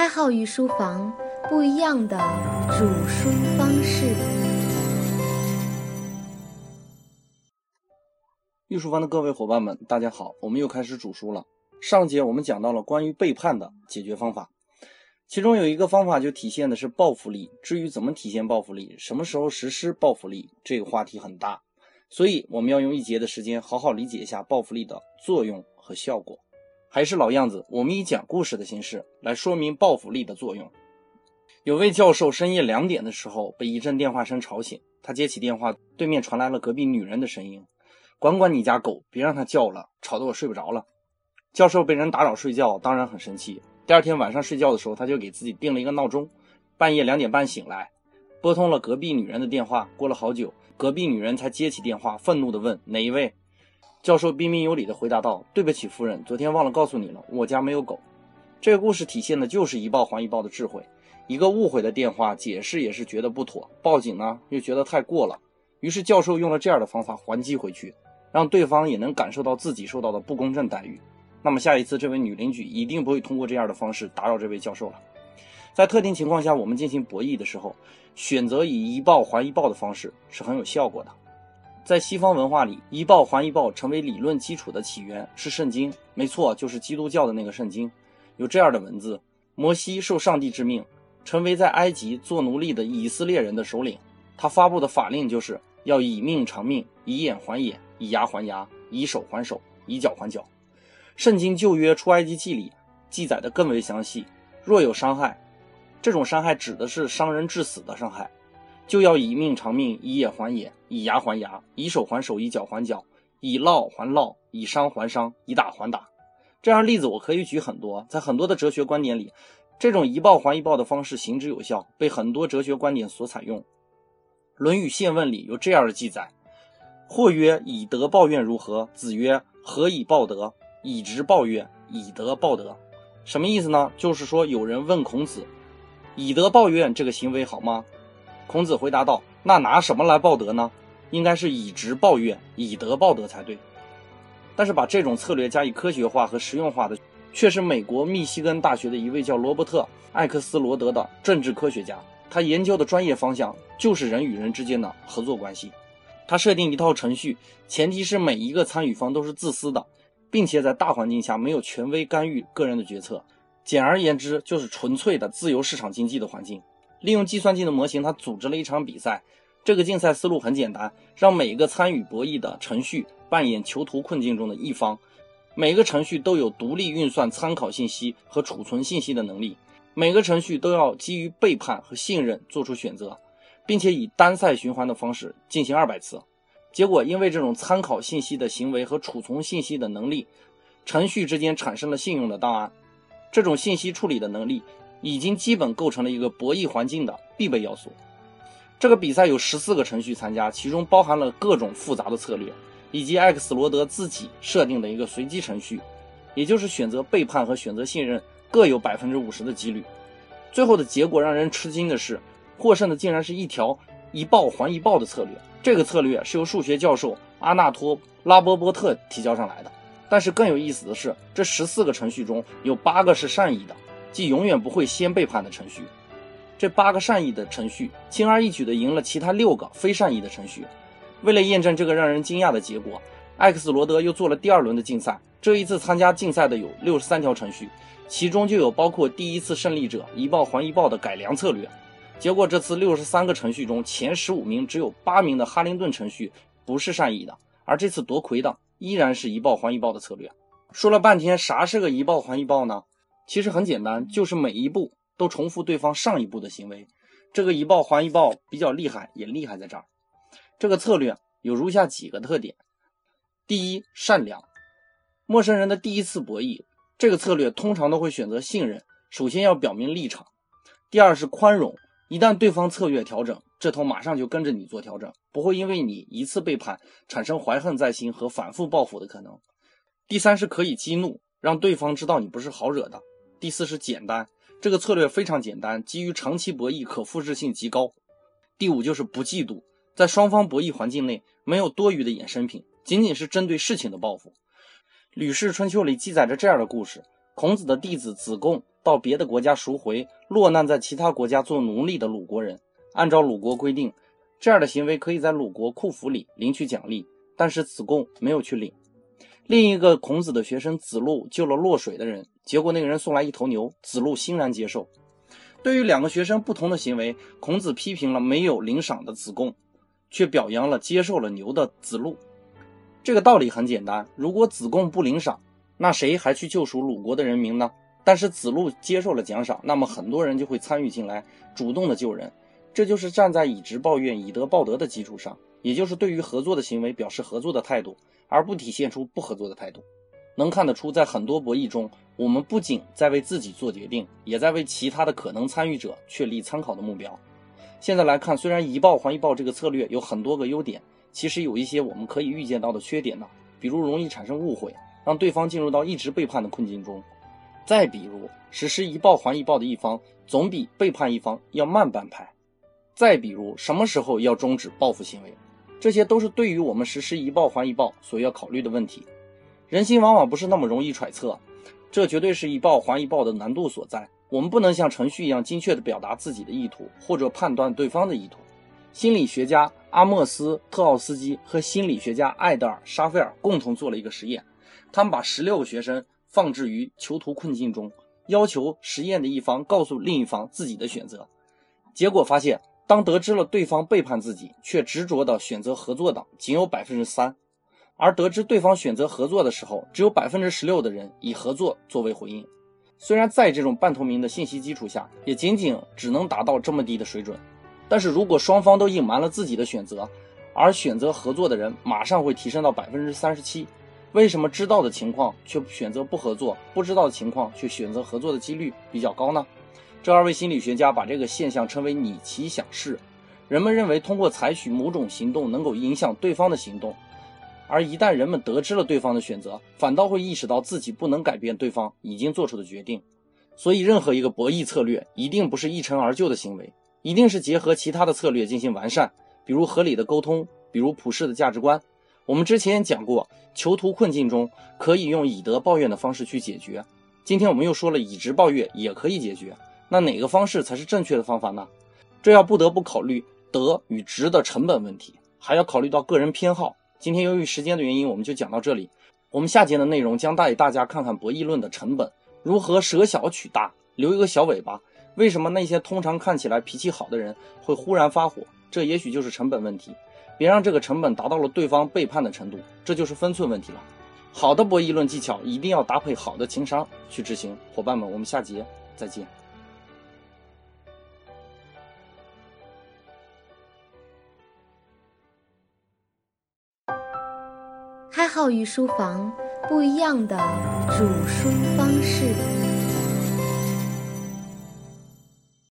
开号御书房，不一样的煮书方式。御书房的各位伙伴们，大家好，我们又开始煮书了。上节我们讲到了关于背叛的解决方法，其中有一个方法就体现的是报复力。至于怎么体现报复力，什么时候实施报复力，这个话题很大，所以我们要用一节的时间好好理解一下报复力的作用和效果。还是老样子，我们以讲故事的形式来说明报复力的作用。有位教授深夜两点的时候被一阵电话声吵醒，他接起电话，对面传来了隔壁女人的声音：“管管你家狗，别让它叫了，吵得我睡不着了。”教授被人打扰睡觉，当然很生气。第二天晚上睡觉的时候，他就给自己定了一个闹钟，半夜两点半醒来，拨通了隔壁女人的电话。过了好久，隔壁女人才接起电话，愤怒地问：“哪一位？”教授彬彬有礼地回答道：“对不起，夫人，昨天忘了告诉你了，我家没有狗。”这个故事体现的就是一报还一报的智慧。一个误会的电话解释也是觉得不妥，报警呢又觉得太过了，于是教授用了这样的方法还击回去，让对方也能感受到自己受到的不公正待遇。那么下一次这位女邻居一定不会通过这样的方式打扰这位教授了。在特定情况下，我们进行博弈的时候，选择以一报还一报的方式是很有效果的。在西方文化里，一报还一报成为理论基础的起源是圣经，没错，就是基督教的那个圣经。有这样的文字：摩西受上帝之命，成为在埃及做奴隶的以色列人的首领。他发布的法令就是要以命偿命，以眼还眼，以牙还牙，以手还手，以脚还脚。圣经旧约出埃及记里记载的更为详细：若有伤害，这种伤害指的是伤人致死的伤害。就要以命偿命，以眼还眼，以牙还牙，以手还手，以脚还脚，以烙还烙，以伤还伤，以打还打。这样例子我可以举很多，在很多的哲学观点里，这种一报还一报的方式行之有效，被很多哲学观点所采用。《论语宪问》里有这样的记载：“或曰以德报怨如何？”子曰：“何以报德？以直报怨，以德报德。”什么意思呢？就是说有人问孔子：“以德报怨这个行为好吗？”孔子回答道：“那拿什么来报德呢？应该是以直报怨，以德报德才对。但是把这种策略加以科学化和实用化的，却是美国密西根大学的一位叫罗伯特·艾克斯罗德的政治科学家。他研究的专业方向就是人与人之间的合作关系。他设定一套程序，前提是每一个参与方都是自私的，并且在大环境下没有权威干预个人的决策。简而言之，就是纯粹的自由市场经济的环境。”利用计算机的模型，他组织了一场比赛。这个竞赛思路很简单，让每一个参与博弈的程序扮演囚徒困境中的一方。每个程序都有独立运算参考信息和储存信息的能力。每个程序都要基于背叛和信任做出选择，并且以单赛循环的方式进行二百次。结果，因为这种参考信息的行为和储存信息的能力，程序之间产生了信用的档案。这种信息处理的能力。已经基本构成了一个博弈环境的必备要素。这个比赛有十四个程序参加，其中包含了各种复杂的策略，以及艾克斯罗德自己设定的一个随机程序，也就是选择背叛和选择信任各有百分之五十的几率。最后的结果让人吃惊的是，获胜的竟然是一条一报还一报的策略。这个策略是由数学教授阿纳托拉波波特提交上来的。但是更有意思的是，这十四个程序中有八个是善意的。即永远不会先背叛的程序，这八个善意的程序轻而易举地赢了其他六个非善意的程序。为了验证这个让人惊讶的结果，艾克斯罗德又做了第二轮的竞赛。这一次参加竞赛的有六十三条程序，其中就有包括第一次胜利者一报还一报的改良策略。结果这次六十三个程序中，前十五名只有八名的哈林顿程序不是善意的，而这次夺魁的依然是一报还一报的策略。说了半天，啥是个一报还一报呢？其实很简单，就是每一步都重复对方上一步的行为。这个一报还一报比较厉害，也厉害在这儿。这个策略有如下几个特点：第一，善良。陌生人的第一次博弈，这个策略通常都会选择信任，首先要表明立场。第二是宽容，一旦对方策略调整，这头马上就跟着你做调整，不会因为你一次背叛产生怀恨在心和反复报复的可能。第三是可以激怒，让对方知道你不是好惹的。第四是简单，这个策略非常简单，基于长期博弈，可复制性极高。第五就是不嫉妒，在双方博弈环境内没有多余的衍生品，仅仅是针对事情的报复。《吕氏春秋》里记载着这样的故事：孔子的弟子子贡到别的国家赎回落难在其他国家做奴隶的鲁国人，按照鲁国规定，这样的行为可以在鲁国库府里领取奖励，但是子贡没有去领。另一个孔子的学生子路救了落水的人，结果那个人送来一头牛，子路欣然接受。对于两个学生不同的行为，孔子批评了没有领赏的子贡，却表扬了接受了牛的子路。这个道理很简单，如果子贡不领赏，那谁还去救赎鲁国的人民呢？但是子路接受了奖赏，那么很多人就会参与进来，主动的救人。这就是站在以直报怨、以德报德的基础上，也就是对于合作的行为表示合作的态度，而不体现出不合作的态度。能看得出，在很多博弈中，我们不仅在为自己做决定，也在为其他的可能参与者确立参考的目标。现在来看，虽然一报还一报这个策略有很多个优点，其实有一些我们可以预见到的缺点呢，比如容易产生误会。让对方进入到一直背叛的困境中。再比如，实施一报还一报的一方，总比背叛一方要慢半拍。再比如，什么时候要终止报复行为，这些都是对于我们实施一报还一报所要考虑的问题。人心往往不是那么容易揣测，这绝对是一报还一报的难度所在。我们不能像程序一样精确地表达自己的意图，或者判断对方的意图。心理学家阿莫斯·特奥斯基和心理学家艾德尔·沙菲尔共同做了一个实验。他们把十六个学生放置于囚徒困境中，要求实验的一方告诉另一方自己的选择。结果发现，当得知了对方背叛自己，却执着的选择合作的，仅有百分之三；而得知对方选择合作的时候，只有百分之十六的人以合作作为回应。虽然在这种半透明的信息基础下，也仅仅只能达到这么低的水准，但是如果双方都隐瞒了自己的选择，而选择合作的人马上会提升到百分之三十七。为什么知道的情况却选择不合作，不知道的情况却选择合作的几率比较高呢？这二位心理学家把这个现象称为“你其想事”。人们认为通过采取某种行动能够影响对方的行动，而一旦人们得知了对方的选择，反倒会意识到自己不能改变对方已经做出的决定。所以，任何一个博弈策略一定不是一成而就的行为，一定是结合其他的策略进行完善，比如合理的沟通，比如普世的价值观。我们之前讲过，囚徒困境中可以用以德报怨的方式去解决。今天我们又说了以直报怨也可以解决，那哪个方式才是正确的方法呢？这要不得不考虑德与直的成本问题，还要考虑到个人偏好。今天由于时间的原因，我们就讲到这里。我们下节的内容将带大家看看博弈论的成本，如何舍小取大，留一个小尾巴。为什么那些通常看起来脾气好的人会忽然发火？这也许就是成本问题。别让这个成本达到了对方背叛的程度，这就是分寸问题了。好的博弈论技巧一定要搭配好的情商去执行。伙伴们，我们下节再见。开号与书房不一样的煮书方式。